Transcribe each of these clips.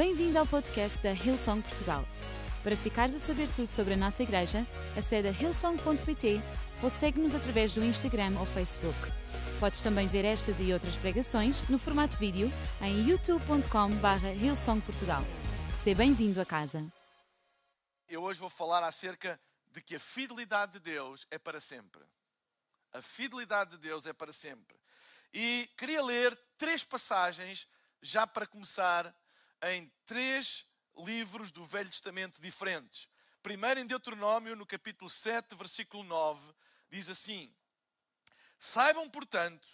Bem-vindo ao podcast da Hillsong Portugal. Para ficares a saber tudo sobre a nossa igreja, acede a hillsong.pt ou segue-nos através do Instagram ou Facebook. Podes também ver estas e outras pregações no formato vídeo em youtube.com.br hillsongportugal. Seja bem-vindo a casa. Eu hoje vou falar acerca de que a fidelidade de Deus é para sempre. A fidelidade de Deus é para sempre. E queria ler três passagens já para começar em três livros do Velho Testamento diferentes. Primeiro em Deuteronômio, no capítulo 7, versículo 9, diz assim: Saibam, portanto,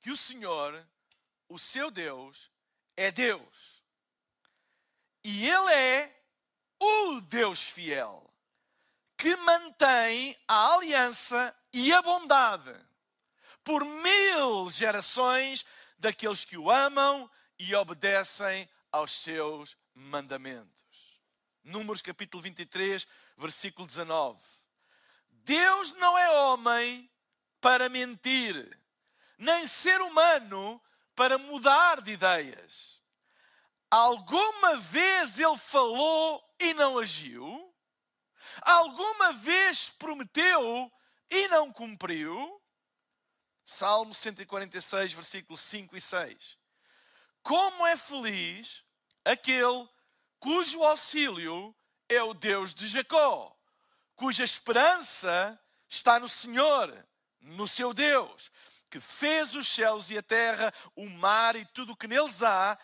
que o Senhor, o seu Deus, é Deus. E Ele é o Deus fiel, que mantém a aliança e a bondade por mil gerações daqueles que o amam e obedecem aos seus mandamentos. Números capítulo 23, versículo 19. Deus não é homem para mentir, nem ser humano para mudar de ideias. Alguma vez ele falou e não agiu? Alguma vez prometeu e não cumpriu? Salmo 146, versículos 5 e 6. Como é feliz aquele cujo auxílio é o Deus de Jacó, cuja esperança está no Senhor, no seu Deus, que fez os céus e a terra, o mar e tudo o que neles há,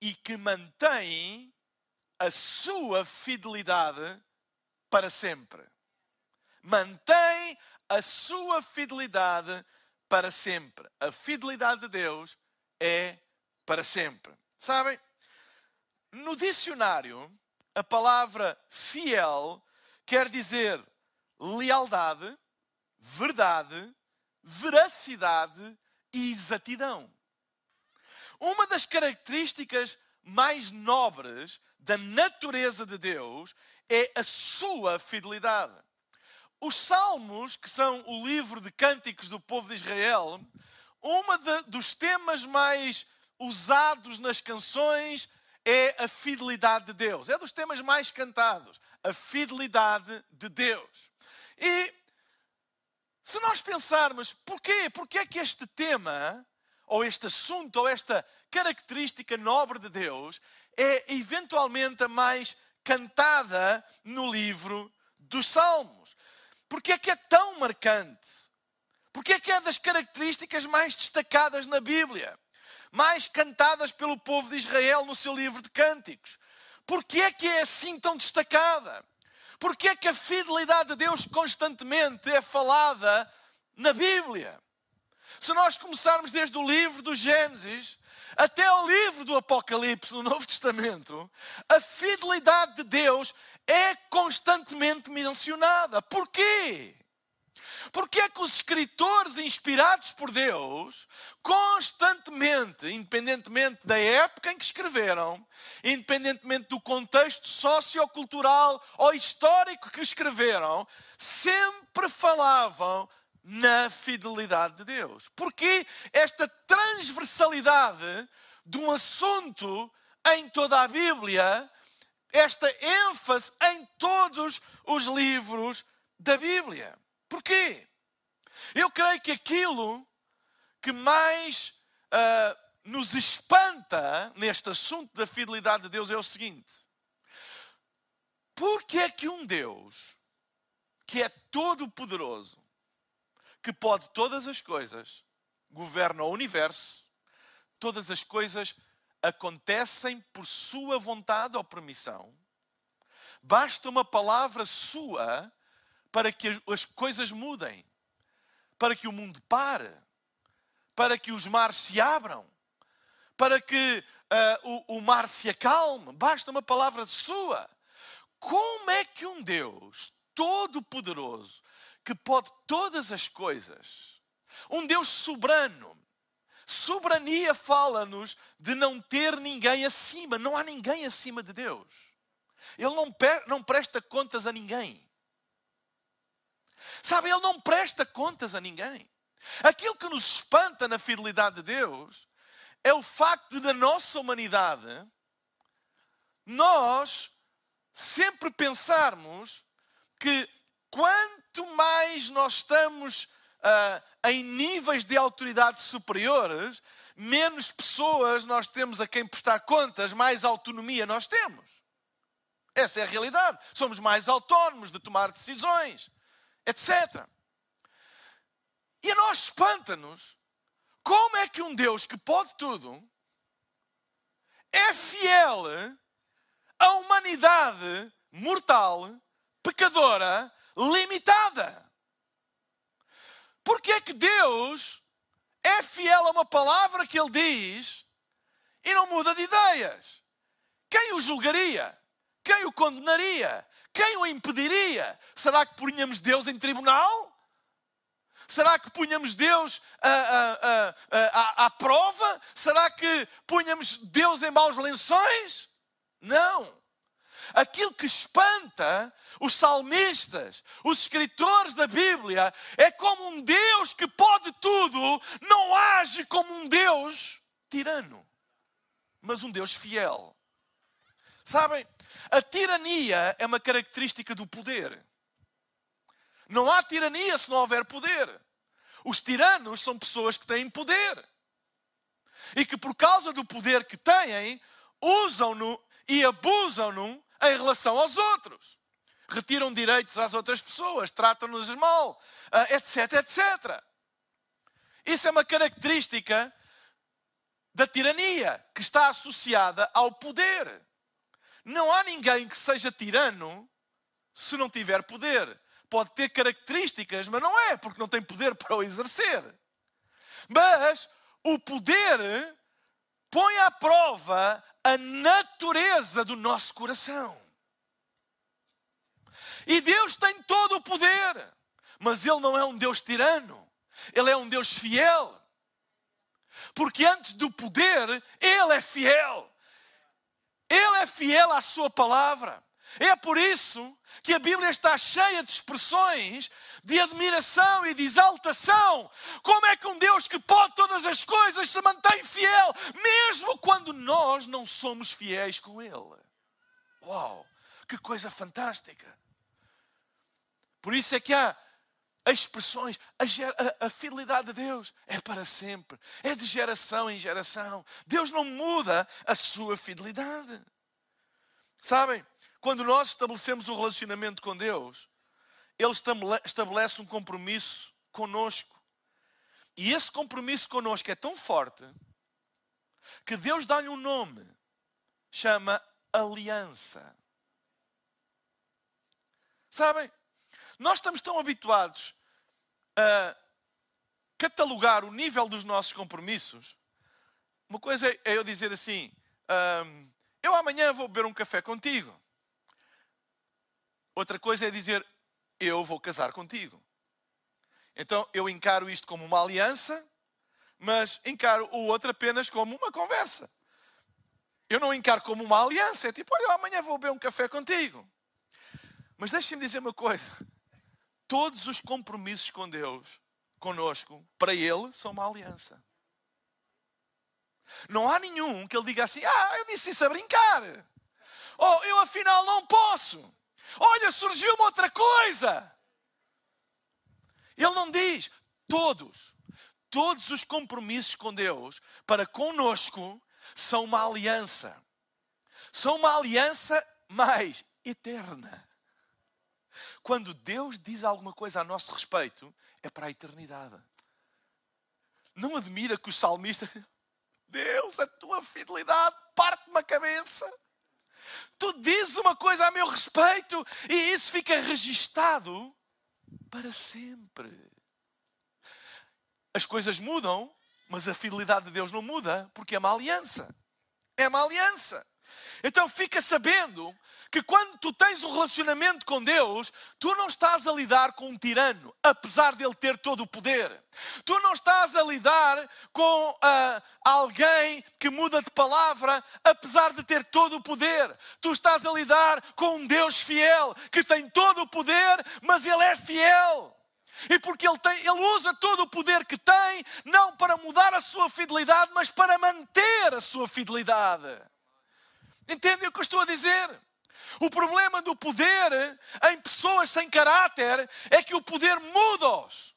e que mantém a sua fidelidade para sempre. Mantém a sua fidelidade para sempre. A fidelidade de Deus é para sempre. Sabem? No dicionário, a palavra fiel quer dizer lealdade, verdade, veracidade e exatidão. Uma das características mais nobres da natureza de Deus é a sua fidelidade. Os Salmos, que são o livro de cânticos do povo de Israel, um dos temas mais usados nas canções é a fidelidade de Deus. É dos temas mais cantados, a fidelidade de Deus. E se nós pensarmos, porquê? Porquê é que este tema, ou este assunto, ou esta característica nobre de Deus é eventualmente a mais cantada no livro dos Salmos? Porquê é que é tão marcante? Porquê é que é das características mais destacadas na Bíblia? Mais cantadas pelo povo de Israel no seu livro de cânticos. Porquê é que é assim tão destacada? Porquê é que a fidelidade de Deus constantemente é falada na Bíblia? Se nós começarmos desde o livro do Gênesis até o livro do Apocalipse no Novo Testamento, a fidelidade de Deus é constantemente mencionada. Porquê? Porque é que os escritores inspirados por Deus, constantemente, independentemente da época em que escreveram, independentemente do contexto sociocultural ou histórico que escreveram, sempre falavam na fidelidade de Deus. Porque esta transversalidade de um assunto em toda a Bíblia, esta ênfase em todos os livros da Bíblia. Porquê? Eu creio que aquilo que mais uh, nos espanta neste assunto da fidelidade de Deus é o seguinte: porque é que um Deus que é todo-poderoso, que pode todas as coisas, governa o universo, todas as coisas acontecem por sua vontade ou permissão, basta uma palavra sua para que as coisas mudem, para que o mundo pare, para que os mares se abram, para que uh, o, o mar se acalme. Basta uma palavra sua. Como é que um Deus todo-poderoso, que pode todas as coisas, um Deus soberano, soberania fala-nos de não ter ninguém acima, não há ninguém acima de Deus. Ele não, não presta contas a ninguém. Sabe, Ele não presta contas a ninguém. Aquilo que nos espanta na fidelidade de Deus é o facto da nossa humanidade, nós sempre pensarmos que quanto mais nós estamos uh, em níveis de autoridade superiores, menos pessoas nós temos a quem prestar contas, mais autonomia nós temos. Essa é a realidade. Somos mais autónomos de tomar decisões, etc. E a nós espanta-nos como é que um Deus que pode tudo é fiel à humanidade mortal, pecadora, limitada. Porque é que Deus é fiel a uma palavra que Ele diz e não muda de ideias? Quem o julgaria? Quem o condenaria? Quem o impediria? Será que punhamos Deus em tribunal? Será que punhamos Deus à, à, à, à, prova? Será que punhamos Deus em maus lençóis? Não. Aquilo que espanta os salmistas, os escritores da Bíblia, é como um Deus que pode tudo, não age como um Deus tirano, mas um Deus fiel. Sabem, a tirania é uma característica do poder. Não há tirania se não houver poder. Os tiranos são pessoas que têm poder. E que, por causa do poder que têm, usam-no e abusam-no em relação aos outros. Retiram direitos às outras pessoas, tratam-nos mal, etc, ah, etc. Isso é uma característica da tirania que está associada ao poder. Não há ninguém que seja tirano se não tiver poder pode ter características, mas não é, porque não tem poder para o exercer. Mas o poder põe à prova a natureza do nosso coração. E Deus tem todo o poder, mas Ele não é um Deus tirano, Ele é um Deus fiel. Porque antes do poder, Ele é fiel. Ele é fiel à Sua palavra. É por isso que a Bíblia está cheia de expressões de admiração e de exaltação. Como é que um Deus que pode todas as coisas se mantém fiel, mesmo quando nós não somos fiéis com Ele? Uau, que coisa fantástica! Por isso é que há expressões, a, a, a, fidelidade de Deus é para sempre, é de geração em geração. Deus não muda a sua fidelidade. Sabem? Quando nós estabelecemos um relacionamento com Deus, Ele estabelece um compromisso conosco. E esse compromisso conosco é tão forte que Deus dá-lhe um nome, chama aliança. Sabem, nós estamos tão habituados a catalogar o nível dos nossos compromissos. Uma coisa é eu dizer assim: eu amanhã vou beber um café contigo. Outra coisa é dizer, eu vou casar contigo. Então eu encaro isto como uma aliança, mas encaro o outro apenas como uma conversa. Eu não encaro como uma aliança, é tipo, olha, amanhã vou beber um café contigo. Mas deixem-me dizer uma coisa: todos os compromissos com Deus, conosco, para Ele, são uma aliança. Não há nenhum que Ele diga assim, ah, eu disse isso a brincar. Oh, eu afinal não posso. Olha, surgiu uma outra coisa. Ele não diz todos. Todos os compromissos com Deus para conosco são uma aliança. São uma aliança mais eterna. Quando Deus diz alguma coisa a nosso respeito, é para a eternidade. Não admira que o salmista, Deus, a tua fidelidade parte-me a cabeça tu dizes uma coisa a meu respeito e isso fica registado para sempre. As coisas mudam, mas a fidelidade de Deus não muda, porque é uma aliança. É uma aliança. Então fica sabendo que quando tu tens um relacionamento com Deus, tu não estás a lidar com um tirano, apesar dele ter todo o poder. Tu não estás a lidar com uh, alguém que muda de palavra, apesar de ter todo o poder. Tu estás a lidar com um Deus fiel, que tem todo o poder, mas ele é fiel. E porque ele, tem, ele usa todo o poder que tem, não para mudar a sua fidelidade, mas para manter a sua fidelidade. Entendem o que eu estou a dizer? O problema do poder em pessoas sem caráter é que o poder muda-os.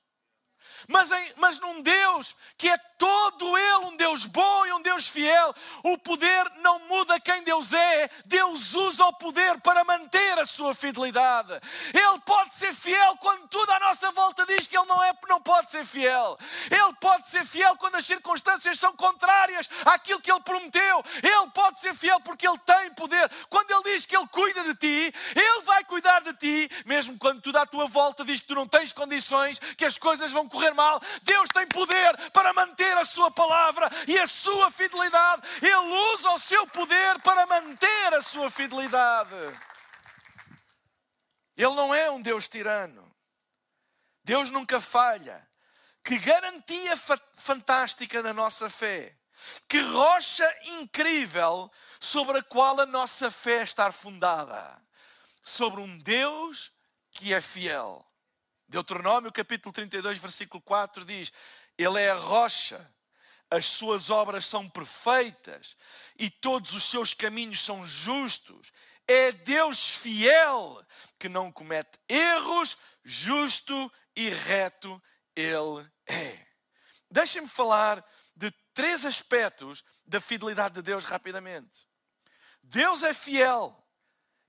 Mas, em, mas num Deus que é todo Ele um Deus bom e um Deus fiel, o poder não muda quem Deus é, Deus usa o poder para manter a sua fidelidade. Ele pode ser fiel quando tudo à nossa volta diz que Ele não, é, não pode ser fiel. Ele pode ser fiel quando as circunstâncias são contrárias àquilo que Ele prometeu. Ele pode ser fiel porque Ele tem poder. Quando Ele diz que Ele cuida de ti, Ele vai cuidar de ti, mesmo quando tudo à tua volta diz que tu não tens condições, que as coisas vão correr mal. Deus tem poder para manter a sua palavra e a sua fidelidade. Ele usa o seu poder para manter a sua fidelidade. Ele não é um Deus tirano. Deus nunca falha. Que garantia fa fantástica da nossa fé. Que rocha incrível sobre a qual a nossa fé está fundada. Sobre um Deus que é fiel. Deuteronômio capítulo 32, versículo 4 diz: Ele é a rocha, as suas obras são perfeitas e todos os seus caminhos são justos. É Deus fiel que não comete erros, justo e reto Ele é. Deixem-me falar de três aspectos da fidelidade de Deus rapidamente. Deus é fiel,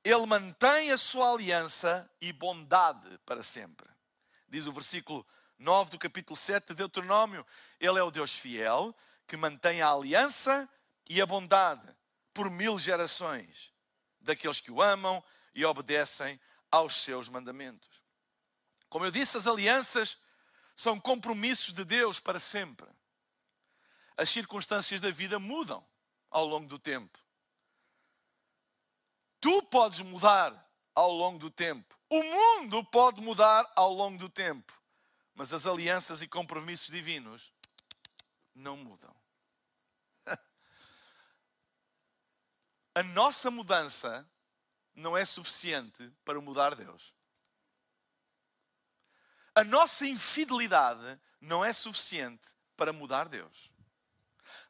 Ele mantém a sua aliança e bondade para sempre diz o versículo 9 do capítulo 7 de Deuteronômio. Ele é o Deus fiel que mantém a aliança e a bondade por mil gerações daqueles que o amam e obedecem aos seus mandamentos. Como eu disse, as alianças são compromissos de Deus para sempre. As circunstâncias da vida mudam ao longo do tempo. Tu podes mudar ao longo do tempo. O mundo pode mudar ao longo do tempo, mas as alianças e compromissos divinos não mudam. A nossa mudança não é suficiente para mudar Deus. A nossa infidelidade não é suficiente para mudar Deus.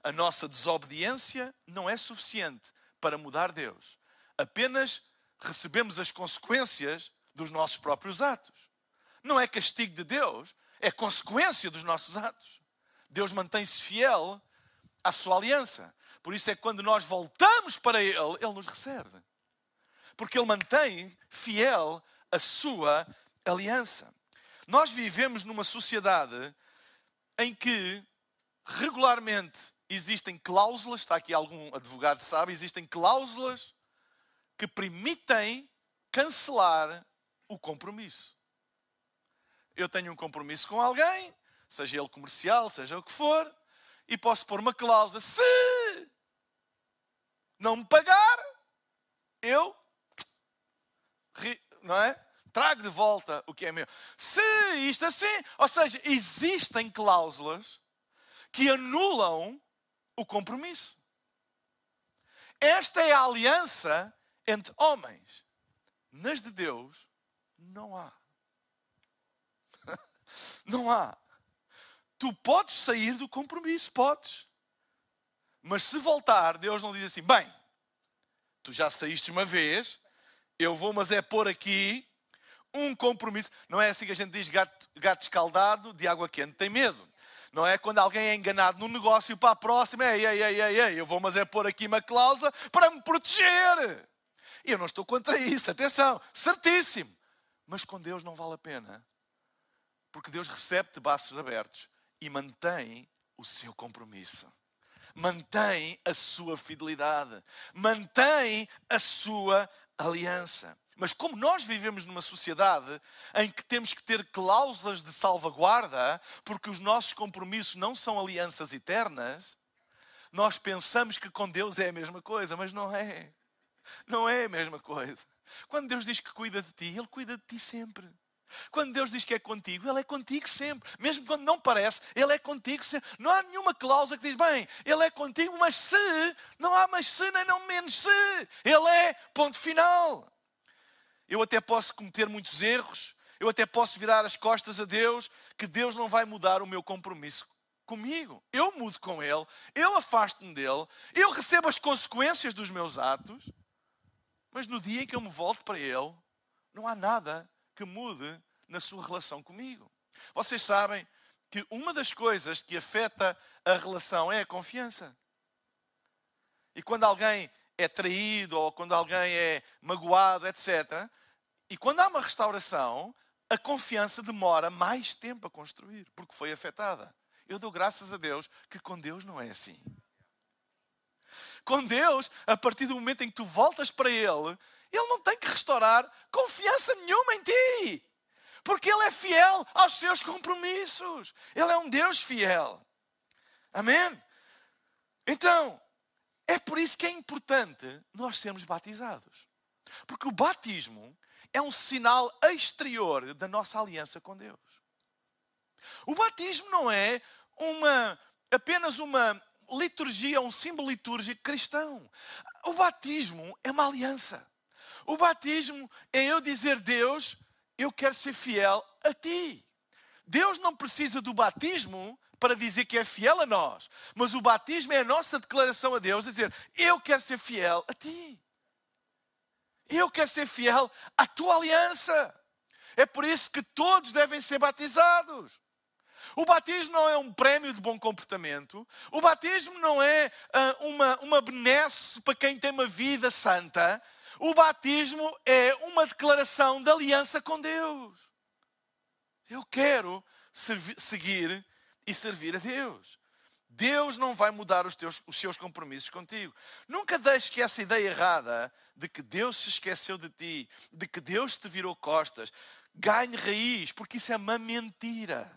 A nossa desobediência não é suficiente para mudar Deus. Apenas recebemos as consequências dos nossos próprios atos. Não é castigo de Deus, é consequência dos nossos atos. Deus mantém-se fiel à sua aliança. Por isso é que quando nós voltamos para Ele, Ele nos recebe. Porque Ele mantém fiel a sua aliança. Nós vivemos numa sociedade em que regularmente existem cláusulas, está aqui algum advogado sabe, existem cláusulas que permitem cancelar o compromisso. Eu tenho um compromisso com alguém, seja ele comercial, seja o que for, e posso pôr uma cláusula: se não me pagar, eu não é? Trago de volta o que é meu. Se isto assim, ou seja, existem cláusulas que anulam o compromisso. Esta é a aliança entre homens. Nas de Deus, não há. Não há. Tu podes sair do compromisso, podes. Mas se voltar, Deus não diz assim: bem, tu já saíste uma vez, eu vou, mas é pôr aqui um compromisso. Não é assim que a gente diz gato, gato escaldado de água quente, tem medo. Não é quando alguém é enganado num negócio para a próxima, ei, ei, ei, ei, ei, eu vou, mas é pôr aqui uma cláusula para me proteger. E eu não estou contra isso, atenção, certíssimo. Mas com Deus não vale a pena. Porque Deus recebe de braços abertos e mantém o seu compromisso. Mantém a sua fidelidade. Mantém a sua aliança. Mas como nós vivemos numa sociedade em que temos que ter cláusulas de salvaguarda, porque os nossos compromissos não são alianças eternas, nós pensamos que com Deus é a mesma coisa, mas não é. Não é a mesma coisa. Quando Deus diz que cuida de ti, Ele cuida de ti sempre. Quando Deus diz que é contigo, Ele é contigo sempre. Mesmo quando não parece, Ele é contigo sempre. Não há nenhuma cláusula que diz, bem, Ele é contigo, mas se, não há mais se, nem não menos se. Ele é, ponto final. Eu até posso cometer muitos erros, eu até posso virar as costas a Deus, que Deus não vai mudar o meu compromisso comigo. Eu mudo com ele, eu afasto-me dele, eu recebo as consequências dos meus atos, mas no dia em que eu me volto para ele, não há nada que mude na sua relação comigo. Vocês sabem que uma das coisas que afeta a relação é a confiança. E quando alguém é traído ou quando alguém é magoado, etc., e quando há uma restauração, a confiança demora mais tempo a construir, porque foi afetada. Eu dou graças a Deus que com Deus não é assim. Com Deus, a partir do momento em que tu voltas para Ele, Ele não tem que restaurar confiança nenhuma em ti. Porque Ele é fiel aos seus compromissos. Ele é um Deus fiel. Amém? Então, é por isso que é importante nós sermos batizados. Porque o batismo é um sinal exterior da nossa aliança com Deus. O batismo não é uma, apenas uma liturgia, um símbolo litúrgico cristão. O batismo é uma aliança. O batismo é eu dizer, Deus, eu quero ser fiel a ti. Deus não precisa do batismo para dizer que é fiel a nós, mas o batismo é a nossa declaração a Deus, dizer, eu quero ser fiel a ti. Eu quero ser fiel à tua aliança. É por isso que todos devem ser batizados. O batismo não é um prémio de bom comportamento. O batismo não é uh, uma, uma benesse para quem tem uma vida santa. O batismo é uma declaração de aliança com Deus. Eu quero seguir e servir a Deus. Deus não vai mudar os, teus, os seus compromissos contigo. Nunca deixes que essa ideia errada de que Deus se esqueceu de ti, de que Deus te virou costas, ganhe raiz, porque isso é uma mentira.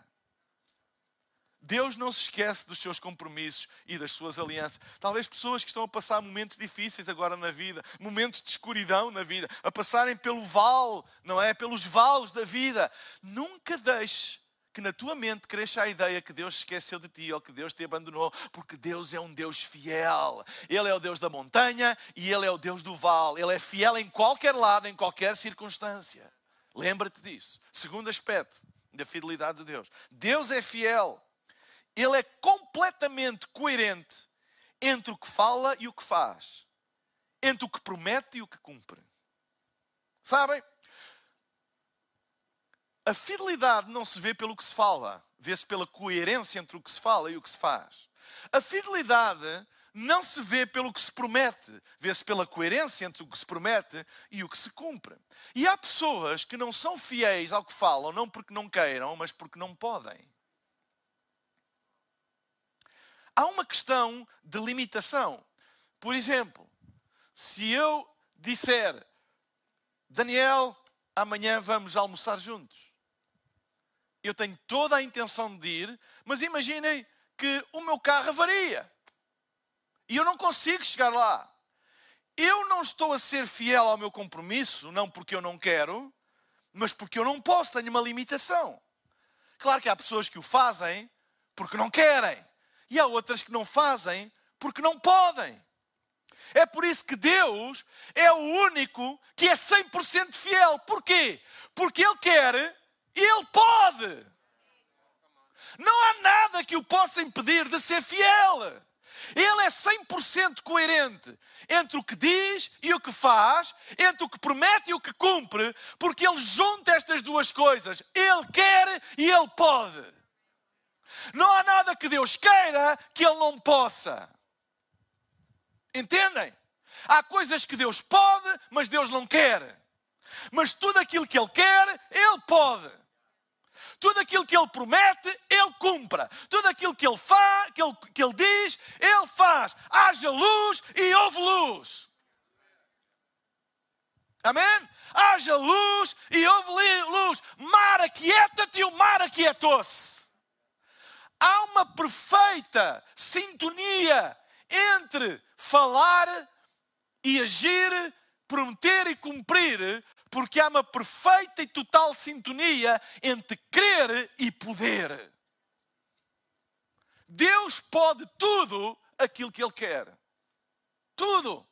Deus não se esquece dos seus compromissos e das suas alianças. Talvez pessoas que estão a passar momentos difíceis agora na vida, momentos de escuridão na vida, a passarem pelo vale, não é? Pelos vales da vida. Nunca deixes que na tua mente cresça a ideia que Deus se esqueceu de ti ou que Deus te abandonou, porque Deus é um Deus fiel. Ele é o Deus da montanha e Ele é o Deus do vale. Ele é fiel em qualquer lado, em qualquer circunstância. Lembra-te disso. Segundo aspecto da fidelidade de Deus: Deus é fiel. Ele é completamente coerente entre o que fala e o que faz, entre o que promete e o que cumpre. Sabem? A fidelidade não se vê pelo que se fala, vê-se pela coerência entre o que se fala e o que se faz. A fidelidade não se vê pelo que se promete, vê-se pela coerência entre o que se promete e o que se cumpre. E há pessoas que não são fiéis ao que falam, não porque não queiram, mas porque não podem. Há uma questão de limitação. Por exemplo, se eu disser, Daniel, amanhã vamos almoçar juntos eu tenho toda a intenção de ir, mas imaginem que o meu carro avaria e eu não consigo chegar lá. Eu não estou a ser fiel ao meu compromisso, não porque eu não quero, mas porque eu não posso, tenho uma limitação. Claro que há pessoas que o fazem porque não querem, e há outras que não fazem porque não podem. É por isso que Deus é o único que é 100% fiel. Porquê? Porque Ele quer ele pode. Não há nada que o possa impedir de ser fiel. Ele é 100% coerente entre o que diz e o que faz, entre o que promete e o que cumpre, porque ele junta estas duas coisas. Ele quer e ele pode. Não há nada que Deus queira que ele não possa. Entendem? Há coisas que Deus pode, mas Deus não quer. Mas tudo aquilo que ele quer, ele pode. Tudo aquilo que ele promete, ele cumpra. Tudo aquilo que ele faz, que ele, que ele diz, ele faz. Haja luz e houve luz. Amém? Haja luz e houve luz. Mar aquieta-te e o mar aquietou-se. Há uma perfeita sintonia entre falar e agir, prometer e cumprir, porque há uma perfeita e total sintonia entre crer e poder. Deus pode tudo aquilo que Ele quer. Tudo.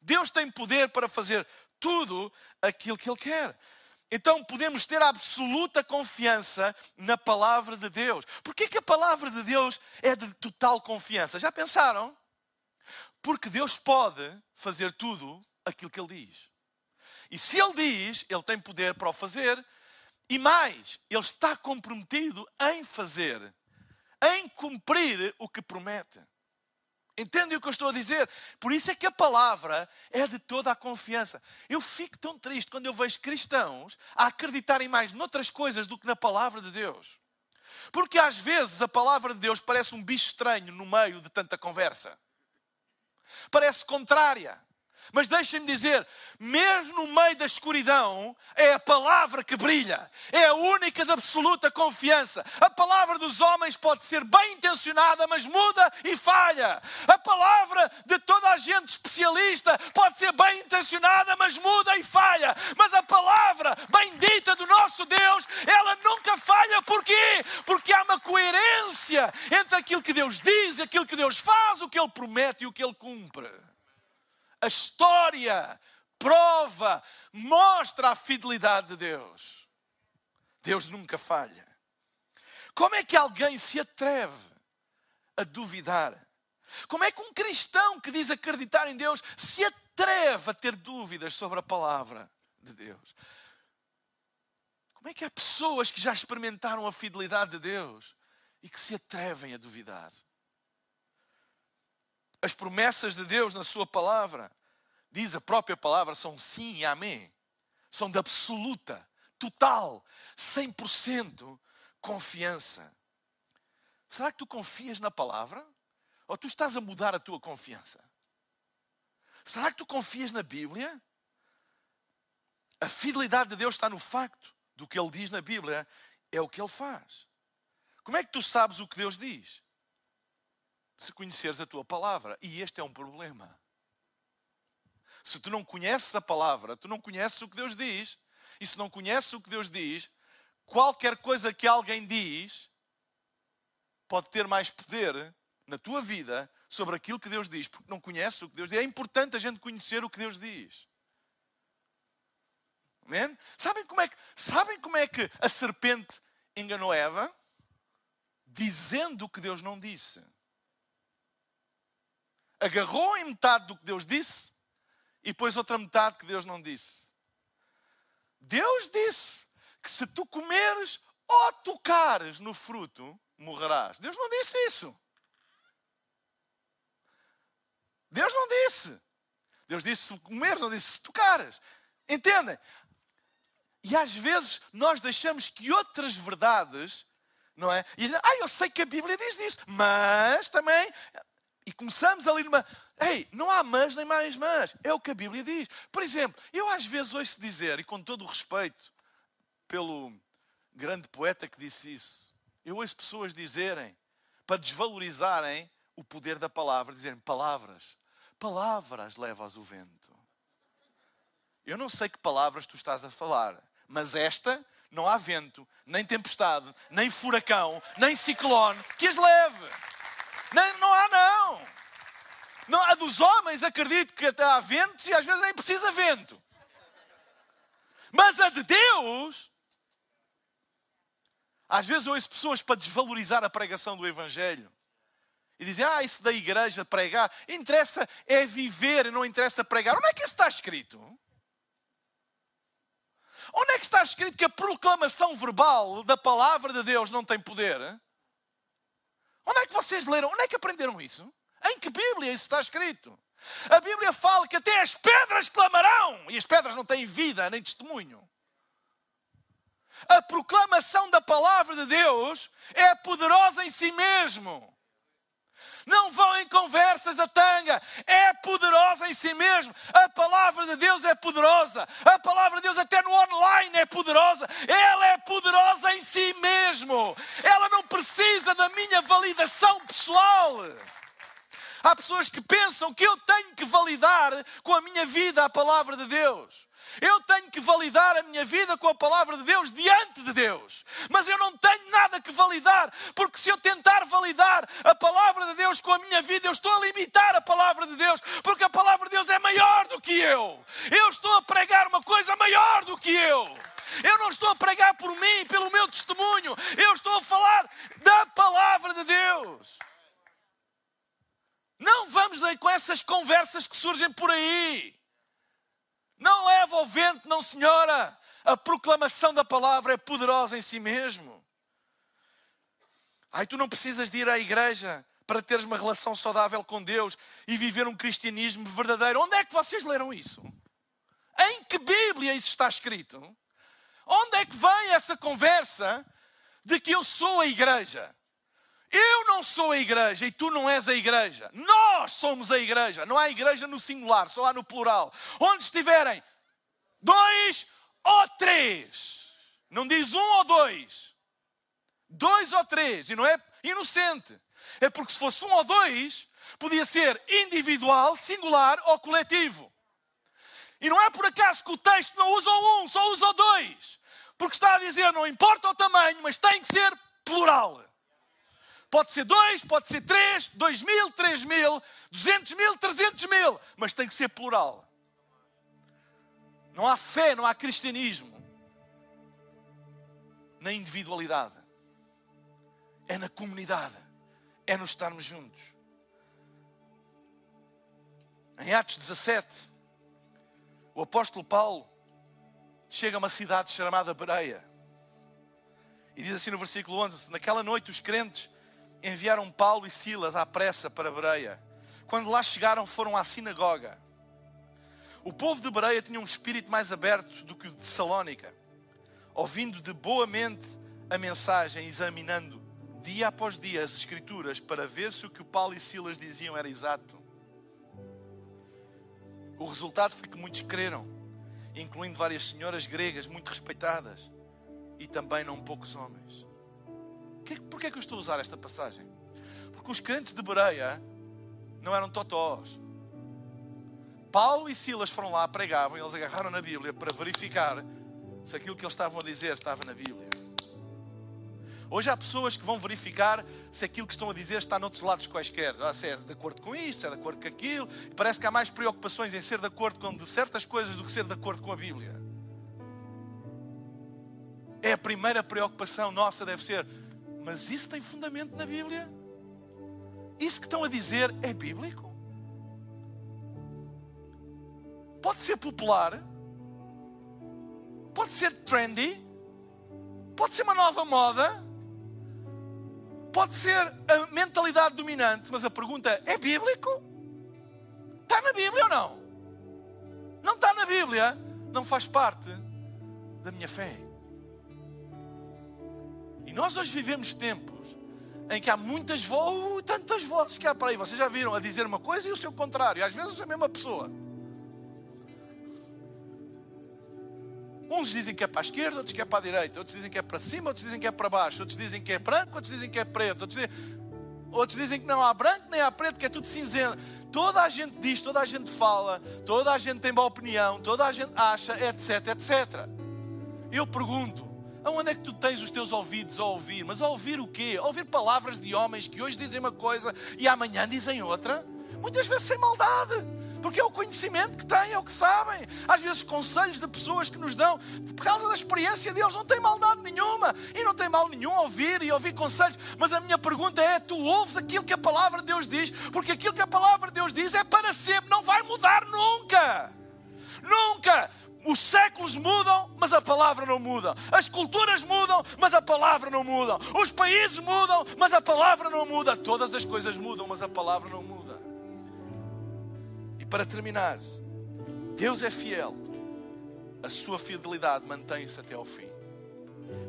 Deus tem poder para fazer tudo aquilo que Ele quer. Então podemos ter absoluta confiança na palavra de Deus. Por que a palavra de Deus é de total confiança? Já pensaram? Porque Deus pode fazer tudo aquilo que Ele diz. E se Ele diz, Ele tem poder para o fazer, e mais, Ele está comprometido em fazer, em cumprir o que promete. Entendem o que eu estou a dizer? Por isso é que a palavra é de toda a confiança. Eu fico tão triste quando eu vejo cristãos a acreditarem mais noutras coisas do que na palavra de Deus. Porque às vezes a palavra de Deus parece um bicho estranho no meio de tanta conversa. Parece contrária. Mas deixem-me dizer, mesmo no meio da escuridão, é a palavra que brilha, é a única de absoluta confiança. A palavra dos homens pode ser bem intencionada, mas muda e falha. A palavra de toda a gente especialista pode ser bem intencionada, mas muda e falha. Mas a palavra bendita do nosso Deus, ela nunca falha. Porquê? Porque há uma coerência entre aquilo que Deus diz, aquilo que Deus faz, o que Ele promete e o que Ele cumpre a história prova, mostra a fidelidade de Deus. Deus nunca falha. Como é que alguém se atreve a duvidar? Como é que um cristão que diz acreditar em Deus se atreve a ter dúvidas sobre a palavra de Deus? Como é que há pessoas que já experimentaram a fidelidade de Deus e que se atrevem a duvidar? As promessas de Deus na Sua palavra, diz a própria palavra, são sim e amém. São de absoluta, total, 100% confiança. Será que tu confias na palavra? Ou tu estás a mudar a tua confiança? Será que tu confias na Bíblia? A fidelidade de Deus está no facto do que Ele diz na Bíblia, é o que Ele faz. Como é que tu sabes o que Deus diz? Se conheceres a tua palavra. E este é um problema. Se tu não conheces a palavra, tu não conheces o que Deus diz. E se não conheces o que Deus diz, qualquer coisa que alguém diz pode ter mais poder na tua vida sobre aquilo que Deus diz, porque não conheces o que Deus diz. É importante a gente conhecer o que Deus diz. Amém? Sabem como é que, sabem como é que a serpente enganou Eva? Dizendo o que Deus não disse agarrou em metade do que Deus disse e pôs outra metade que Deus não disse. Deus disse que se tu comeres ou tocares no fruto, morrerás. Deus não disse isso. Deus não disse. Deus disse se comeres, não disse se tocares. Entendem? E às vezes nós deixamos que outras verdades, não é? E ah, eu sei que a Bíblia diz isso, mas também e começamos ali numa. Ei, não há mas nem mais mas. É o que a Bíblia diz. Por exemplo, eu às vezes ouço dizer, e com todo o respeito pelo grande poeta que disse isso, eu ouço pessoas dizerem, para desvalorizarem o poder da palavra, dizerem palavras. Palavras levas o vento. Eu não sei que palavras tu estás a falar, mas esta não há vento, nem tempestade, nem furacão, nem ciclone que as leve. Não, não há, não. não. A dos homens, acredito que até há ventos e às vezes nem precisa vento. Mas a de Deus, às vezes ouço pessoas para desvalorizar a pregação do Evangelho. E dizem, ah, isso da igreja pregar, interessa é viver, não interessa pregar. Onde é que isso está escrito? Onde é que está escrito que a proclamação verbal da palavra de Deus não tem poder? Onde é que vocês leram? Onde é que aprenderam isso? Em que Bíblia isso está escrito? A Bíblia fala que até as pedras clamarão e as pedras não têm vida nem testemunho. A proclamação da palavra de Deus é poderosa em si mesmo. Não vão em conversas da tanga. É poderosa em si mesmo. A palavra de Deus é poderosa. A palavra de Deus, até no online, é poderosa. Ela é poderosa em si mesmo. Ela não precisa da minha validação pessoal. Há pessoas que pensam que eu tenho que validar com a minha vida a palavra de Deus. Eu tenho que validar a minha vida com a palavra de Deus diante de Deus. Mas eu não tenho nada que validar, porque se eu tentar validar a palavra Deus com a minha vida, eu estou a limitar a palavra de Deus, porque a palavra de Deus é maior do que eu. Eu estou a pregar uma coisa maior do que eu. Eu não estou a pregar por mim, pelo meu testemunho. Eu estou a falar da palavra de Deus. Não vamos com essas conversas que surgem por aí. Não leva ao vento, não, senhora. A proclamação da palavra é poderosa em si mesmo. Ai, tu não precisas de ir à igreja para teres uma relação saudável com Deus e viver um cristianismo verdadeiro. Onde é que vocês leram isso? Em que Bíblia isso está escrito? Onde é que vem essa conversa de que eu sou a igreja? Eu não sou a igreja e tu não és a igreja. Nós somos a igreja. Não há igreja no singular, só há no plural. Onde estiverem dois ou três. Não diz um ou dois. Dois ou três. E não é inocente. É porque se fosse um ou dois, podia ser individual, singular ou coletivo. E não é por acaso que o texto não usa um, só usa dois. Porque está a dizer, não importa o tamanho, mas tem que ser plural. Pode ser dois, pode ser três, dois mil, três mil, duzentos mil, trezentos mil, mas tem que ser plural. Não há fé, não há cristianismo na individualidade. É na comunidade. É no estarmos juntos. Em Atos 17, o apóstolo Paulo chega a uma cidade chamada Bereia. E diz assim no versículo 11: Naquela noite os crentes enviaram Paulo e Silas à pressa para Bereia. Quando lá chegaram, foram à sinagoga. O povo de Bereia tinha um espírito mais aberto do que o de Salónica, ouvindo de boa mente a mensagem, examinando dia após dia as Escrituras para ver se o que Paulo e Silas diziam era exato. O resultado foi que muitos creram, incluindo várias senhoras gregas muito respeitadas e também não poucos homens. Porquê é que eu estou a usar esta passagem? Porque os crentes de Bereia não eram totós. Paulo e Silas foram lá, pregavam e eles agarraram na Bíblia para verificar se aquilo que eles estavam a dizer estava na Bíblia. Hoje há pessoas que vão verificar se aquilo que estão a dizer está noutros lados quaisquer. Ah, se é de acordo com isto, se é de acordo com aquilo. Parece que há mais preocupações em ser de acordo com certas coisas do que ser de acordo com a Bíblia. É a primeira preocupação nossa, deve ser: mas isso tem fundamento na Bíblia? Isso que estão a dizer é bíblico? Pode ser popular, pode ser trendy, pode ser uma nova moda Pode ser a mentalidade dominante, mas a pergunta é bíblico? Está na Bíblia ou não? Não está na Bíblia, não faz parte da minha fé. E nós hoje vivemos tempos em que há muitas vozes, tantas vozes que há para aí. Vocês já viram a dizer uma coisa e o seu contrário, às vezes a mesma pessoa. Uns dizem que é para a esquerda, outros que é para a direita, outros dizem que é para cima, outros dizem que é para baixo, outros dizem que é branco, outros dizem que é preto, outros dizem, outros dizem que não há branco nem há preto, que é tudo cinzento. Toda a gente diz, toda a gente fala, toda a gente tem boa opinião, toda a gente acha, etc, etc. Eu pergunto, aonde é que tu tens os teus ouvidos a ouvir? Mas a ouvir o quê? A ouvir palavras de homens que hoje dizem uma coisa e amanhã dizem outra? Muitas vezes sem maldade porque é o conhecimento que têm, é o que sabem. Às vezes, conselhos de pessoas que nos dão, por causa da experiência deles, não tem maldade nenhuma. E não tem mal nenhum ouvir e ouvir conselhos. Mas a minha pergunta é: tu ouves aquilo que a palavra de Deus diz? Porque aquilo que a palavra de Deus diz é para sempre, não vai mudar nunca. Nunca. Os séculos mudam, mas a palavra não muda. As culturas mudam, mas a palavra não muda. Os países mudam, mas a palavra não muda. Todas as coisas mudam, mas a palavra não muda para terminar, Deus é fiel, a sua fidelidade mantém-se até ao fim.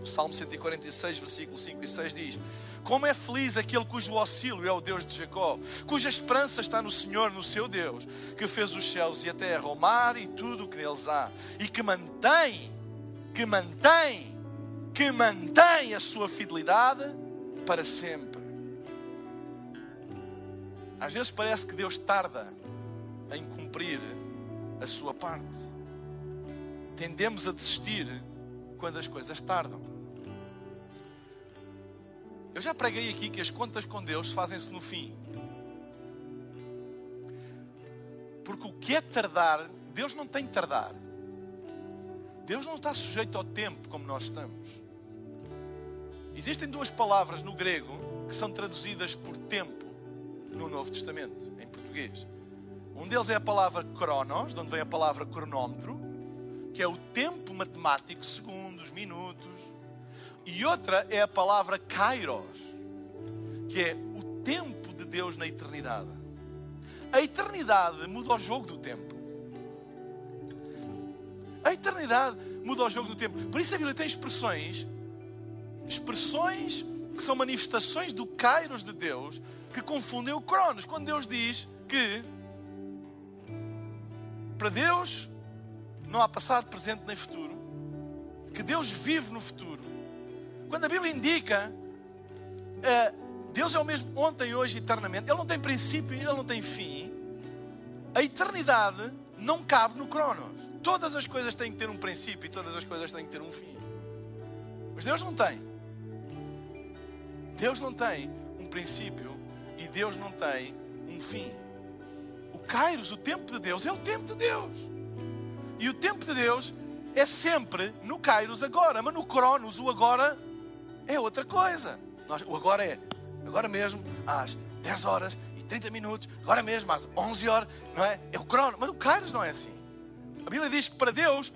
O Salmo 146, versículo 5 e 6 diz: Como é feliz aquele cujo auxílio é o Deus de Jacó, cuja esperança está no Senhor, no seu Deus, que fez os céus e a terra, o mar e tudo o que neles há, e que mantém, que mantém, que mantém a sua fidelidade para sempre. Às vezes parece que Deus tarda cumprir a sua parte. Tendemos a desistir quando as coisas tardam. Eu já preguei aqui que as contas com Deus fazem-se no fim. Porque o que é tardar, Deus não tem tardar. Deus não está sujeito ao tempo como nós estamos. Existem duas palavras no grego que são traduzidas por tempo no Novo Testamento, em português. Um deles é a palavra cronos, de onde vem a palavra cronómetro, que é o tempo matemático, segundos, minutos. E outra é a palavra kairos, que é o tempo de Deus na eternidade. A eternidade muda o jogo do tempo. A eternidade muda o jogo do tempo. Por isso a Bíblia tem expressões, expressões que são manifestações do kairos de Deus, que confundem o cronos. Quando Deus diz que para Deus não há passado, presente nem futuro, que Deus vive no futuro. Quando a Bíblia indica uh, Deus é o mesmo ontem, hoje e eternamente, Ele não tem princípio, Ele não tem fim. A eternidade não cabe no Cronos. Todas as coisas têm que ter um princípio e todas as coisas têm que ter um fim. Mas Deus não tem. Deus não tem um princípio e Deus não tem um fim. Kairos, o tempo de Deus, é o tempo de Deus. E o tempo de Deus é sempre no Kairos agora, mas no Cronos o agora é outra coisa. o agora é agora mesmo às 10 horas e 30 minutos, agora mesmo às 11 horas, não é? É o crono, mas o Kairos não é assim. A Bíblia diz que para Deus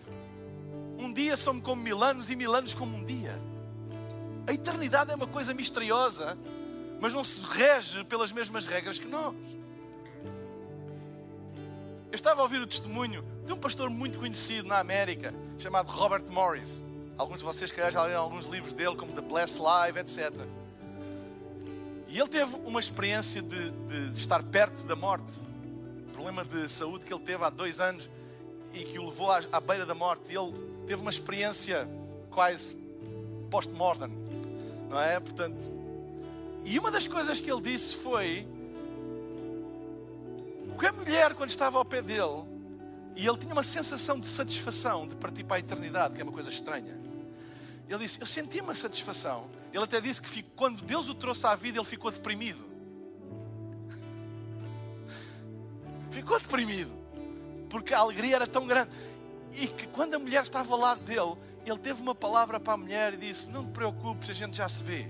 um dia são como mil anos e mil anos como um dia. A eternidade é uma coisa misteriosa, mas não se rege pelas mesmas regras que nós. Eu estava a ouvir o testemunho de um pastor muito conhecido na América, chamado Robert Morris. Alguns de vocês, calhar, já leram alguns livros dele, como The Blessed Life, etc. E ele teve uma experiência de, de estar perto da morte. Um problema de saúde que ele teve há dois anos e que o levou à, à beira da morte. E ele teve uma experiência quase post-mortem, não é? Portanto, e uma das coisas que ele disse foi que a mulher, quando estava ao pé dele, e ele tinha uma sensação de satisfação de partir para a eternidade, que é uma coisa estranha. Ele disse: Eu senti uma satisfação. Ele até disse que quando Deus o trouxe à vida, ele ficou deprimido. ficou deprimido. Porque a alegria era tão grande. E que quando a mulher estava ao lado dele, ele teve uma palavra para a mulher e disse: Não te preocupes, a gente já se vê.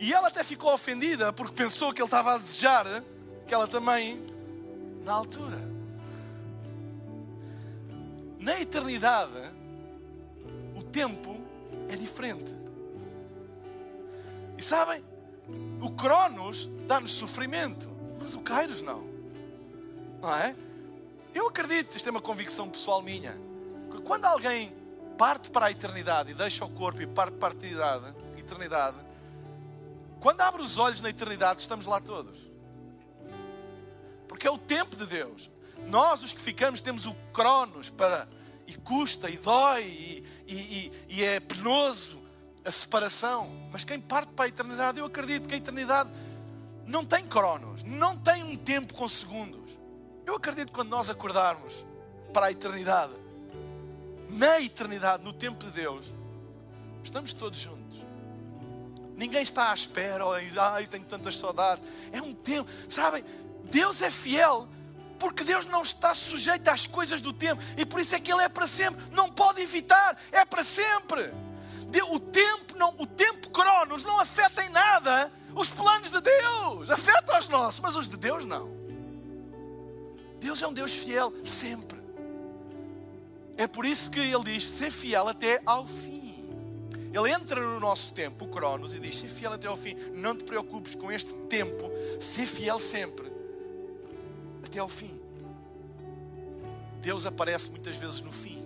E ela até ficou ofendida porque pensou que ele estava a desejar que ela também, na altura na eternidade, o tempo é diferente. E sabem, o Cronos dá-nos sofrimento, mas o Kairos não. Não é? Eu acredito, isto é uma convicção pessoal minha, que quando alguém parte para a eternidade e deixa o corpo e parte para a eternidade, eternidade quando abre os olhos na eternidade, estamos lá todos. Porque é o tempo de Deus. Nós, os que ficamos, temos o cronos para. E custa, e dói, e, e, e, é penoso a separação. Mas quem parte para a eternidade, eu acredito que a eternidade não tem cronos, não tem um tempo com segundos. Eu acredito que quando nós acordarmos para a eternidade, na eternidade, no tempo de Deus, estamos todos juntos. Ninguém está à espera, ai, tenho tantas saudades. É um tempo, sabem? Deus é fiel porque Deus não está sujeito às coisas do tempo e por isso é que Ele é para sempre. Não pode evitar, é para sempre. O tempo, não, o tempo cronos não afeta em nada os planos de Deus. Afeta os nossos, mas os de Deus não. Deus é um Deus fiel sempre. É por isso que Ele diz: ser fiel até ao fim. Ele entra no nosso tempo, o Cronos, e diz: ser fiel até ao fim. Não te preocupes com este tempo, ser fiel sempre até ao fim. Deus aparece muitas vezes no fim.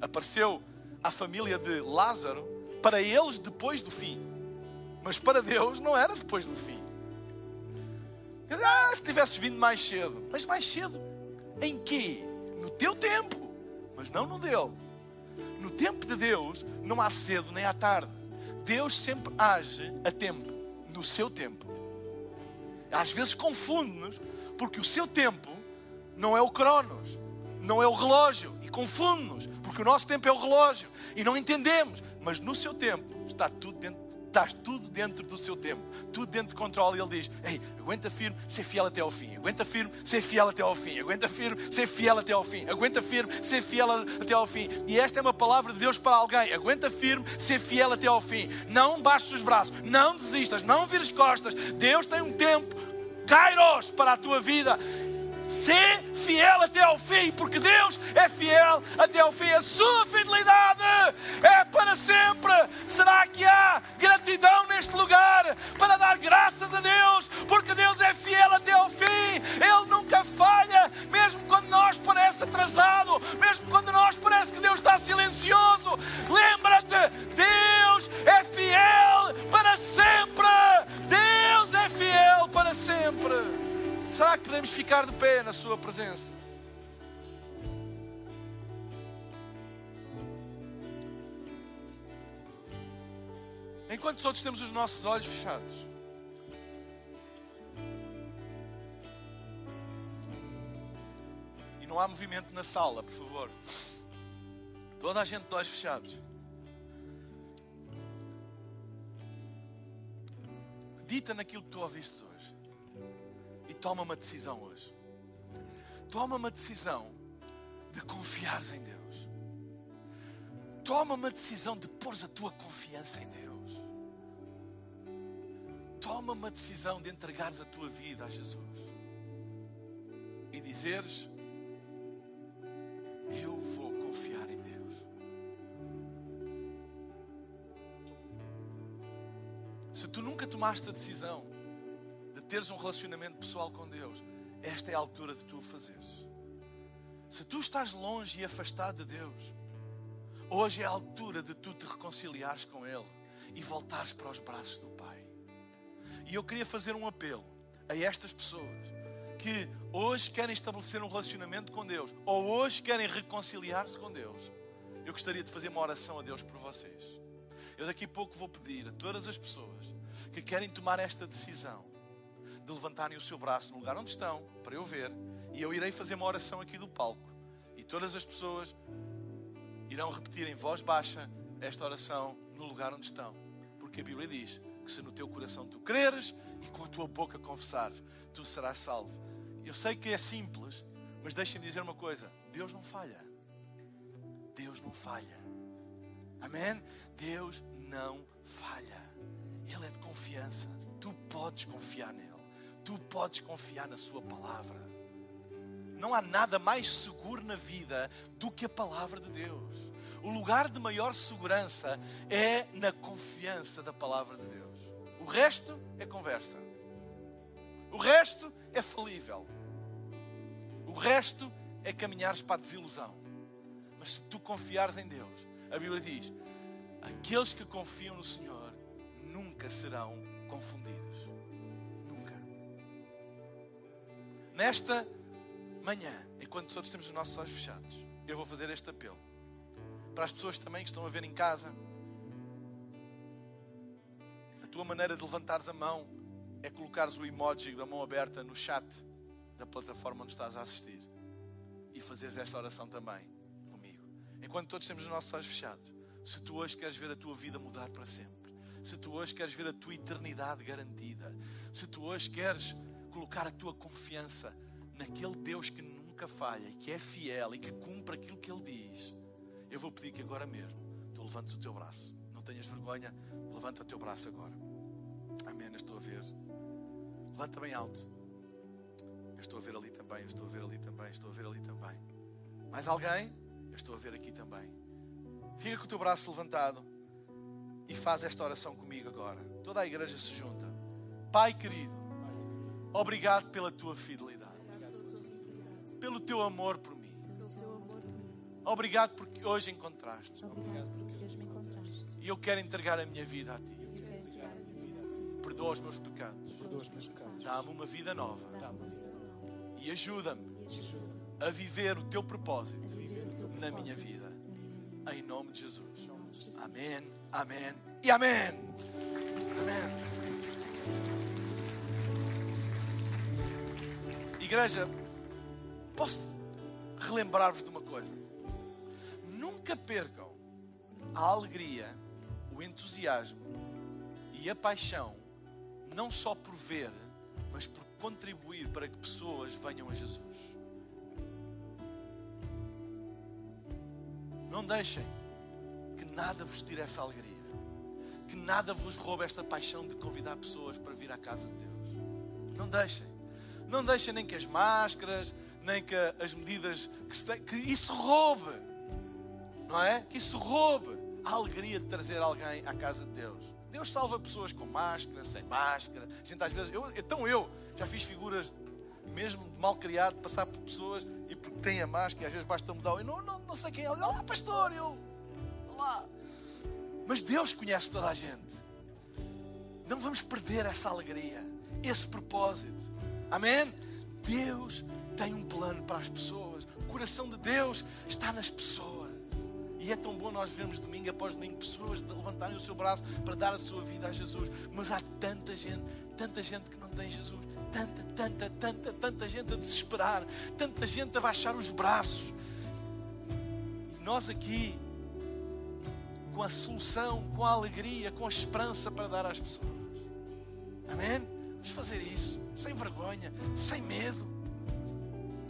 Apareceu à família de Lázaro para eles depois do fim. Mas para Deus não era depois do fim. Ah, se tivesses vindo mais cedo. Mas mais cedo em quê? No teu tempo, mas não no dele. No tempo de Deus não há cedo nem há tarde. Deus sempre age a tempo, no seu tempo. Às vezes confunde-nos porque o seu tempo não é o cronos, não é o relógio. E confunde-nos, porque o nosso tempo é o relógio. E não entendemos. Mas no seu tempo está tudo dentro Estás tudo dentro do seu tempo, tudo dentro de controle. E Ele diz: Ei, aguenta firme, ser fiel até ao fim. Aguenta firme, ser fiel até ao fim. Aguenta firme, ser fiel até ao fim. Aguenta firme, ser fiel até ao fim. E esta é uma palavra de Deus para alguém. Aguenta firme, ser fiel até ao fim. Não baixes os braços, não desistas, não vires costas. Deus tem um tempo, Kairos, para a tua vida. Ser fiel até ao fim, porque Deus é fiel até ao fim. A sua fidelidade é para sempre. Será que há gratidão neste lugar para dar graças a Deus? Porque Deus é fiel até ao fim. Ele nunca falha, mesmo quando nós parece atrasado, mesmo quando nós parece que Deus está silencioso. Lembra-te, Deus é fiel para sempre. Deus é fiel para sempre. Será que podemos ficar de pé na Sua presença? Enquanto todos temos os nossos olhos fechados. E não há movimento na sala, por favor. Toda a gente de olhos fechados. Medita naquilo que tu ouviste hoje e toma uma decisão hoje. Toma uma decisão de confiares em Deus. Toma uma decisão de pôr a tua confiança em Deus. Toma uma decisão de entregares a tua vida a Jesus. E dizeres: Eu vou confiar em Deus. Se tu nunca tomaste a decisão teres um relacionamento pessoal com Deus, esta é a altura de tu o fazeres. Se tu estás longe e afastado de Deus, hoje é a altura de tu te reconciliares com Ele e voltares para os braços do. E eu queria fazer um apelo a estas pessoas que hoje querem estabelecer um relacionamento com Deus ou hoje querem reconciliar-se com Deus. Eu gostaria de fazer uma oração a Deus por vocês. Eu daqui a pouco vou pedir a todas as pessoas que querem tomar esta decisão de levantarem o seu braço no lugar onde estão, para eu ver, e eu irei fazer uma oração aqui do palco. E todas as pessoas irão repetir em voz baixa esta oração no lugar onde estão. Porque a Bíblia diz que se no teu coração tu creres e com a tua boca confessares, tu serás salvo. Eu sei que é simples, mas deixem-me dizer uma coisa: Deus não falha. Deus não falha. Amém? Deus não falha. Ele é de confiança. Tu podes confiar nele tu podes confiar na Sua palavra. Não há nada mais seguro na vida do que a palavra de Deus. O lugar de maior segurança é na confiança da palavra de Deus. O resto é conversa. O resto é falível. O resto é caminhares para a desilusão. Mas se tu confiares em Deus, a Bíblia diz: aqueles que confiam no Senhor nunca serão confundidos. Nesta manhã, enquanto todos temos os nossos olhos fechados, eu vou fazer este apelo. Para as pessoas também que estão a ver em casa, a tua maneira de levantares a mão é colocares o emoji da mão aberta no chat da plataforma onde estás a assistir e fazeres esta oração também comigo. Enquanto todos temos os nossos olhos fechados, se tu hoje queres ver a tua vida mudar para sempre, se tu hoje queres ver a tua eternidade garantida, se tu hoje queres colocar a tua confiança naquele Deus que nunca falha e que é fiel e que cumpre aquilo que Ele diz, eu vou pedir que agora mesmo tu levantes o teu braço. Não tenhas vergonha, levanta o teu braço agora. Amém. Eu estou a ver. Levanta bem alto. Eu estou a ver ali também, eu estou a ver ali também, estou a ver ali também. Mais alguém? Eu estou a ver aqui também. Fica com o teu braço levantado e faz esta oração comigo agora. Toda a igreja se junta. Pai querido, Obrigado pela tua fidelidade. Pelo teu amor por mim. Obrigado porque hoje encontraste. E eu quero entregar a minha vida a ti. Perdoa os meus pecados. Dá-me uma vida nova. E ajuda-me a viver o teu propósito na minha vida. Em nome de Jesus. Amém, amém e amém. Amém. Igreja, posso relembrar-vos de uma coisa? Nunca percam a alegria, o entusiasmo e a paixão, não só por ver, mas por contribuir para que pessoas venham a Jesus. Não deixem que nada vos tire essa alegria, que nada vos roube esta paixão de convidar pessoas para vir à casa de Deus. Não deixem. Não deixem nem que as máscaras, nem que as medidas que, tem, que isso roube, não é? Que isso roube a alegria de trazer alguém à casa de Deus. Deus salva pessoas com máscara, sem máscara. A gente às vezes, eu, então eu já fiz figuras mesmo mal criado, passar por pessoas e porque tem a máscara, e às vezes basta mudar, eu não, não, não sei quem é, olá pastor, eu, olá. Mas Deus conhece toda a gente. Não vamos perder essa alegria, esse propósito. Amém? Deus tem um plano para as pessoas. O coração de Deus está nas pessoas. E é tão bom nós vermos domingo após domingo pessoas levantarem o seu braço para dar a sua vida a Jesus. Mas há tanta gente, tanta gente que não tem Jesus. Tanta, tanta, tanta, tanta gente a desesperar. Tanta gente a baixar os braços. E nós aqui, com a solução, com a alegria, com a esperança para dar às pessoas. Amém? Vamos fazer isso, sem vergonha, sem medo.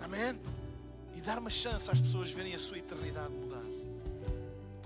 Amém? E dar uma chance às pessoas verem a sua eternidade mudar.